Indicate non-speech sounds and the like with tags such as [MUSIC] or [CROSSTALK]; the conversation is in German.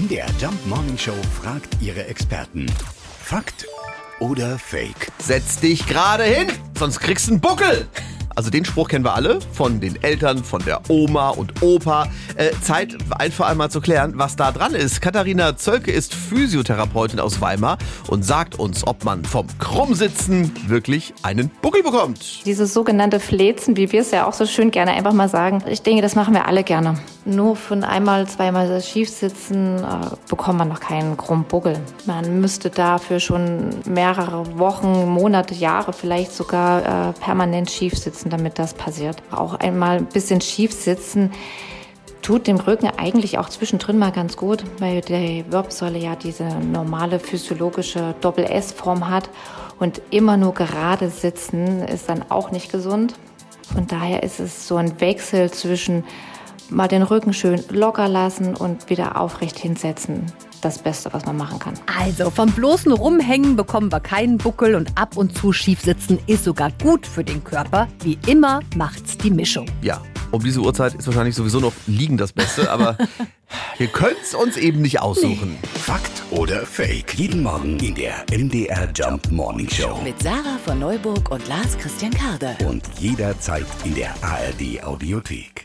MDR Jump Morning Show fragt ihre Experten. Fakt oder Fake? Setz dich gerade hin, sonst kriegst du einen Buckel. Also den Spruch kennen wir alle von den Eltern, von der Oma und Opa. Äh, Zeit einfach einmal zu klären, was da dran ist. Katharina Zölke ist Physiotherapeutin aus Weimar und sagt uns, ob man vom Krummsitzen wirklich einen Buckel bekommt. Dieses sogenannte Flezen, wie wir es ja auch so schön gerne einfach mal sagen, ich denke, das machen wir alle gerne. Nur von einmal, zweimal schiefsitzen äh, bekommt man noch keinen krummen Buckel. Man müsste dafür schon mehrere Wochen, Monate, Jahre vielleicht sogar äh, permanent schief sitzen, damit das passiert. Auch einmal ein bisschen schief sitzen tut dem Rücken eigentlich auch zwischendrin mal ganz gut, weil die Wirbelsäule ja diese normale physiologische Doppel-S-Form hat und immer nur gerade sitzen ist dann auch nicht gesund. Von daher ist es so ein Wechsel zwischen mal den Rücken schön locker lassen und wieder aufrecht hinsetzen. Das Beste, was man machen kann. Also vom bloßen Rumhängen bekommen wir keinen Buckel und ab und zu schief sitzen ist sogar gut für den Körper. Wie immer macht's die Mischung. Ja, um diese Uhrzeit ist wahrscheinlich sowieso noch liegen das Beste, aber [LAUGHS] wir können es uns eben nicht aussuchen. Fakt oder Fake? Jeden Morgen in der MDR Jump Morning Show. Mit Sarah von Neuburg und Lars Christian Karde. Und jederzeit in der ARD Audiothek.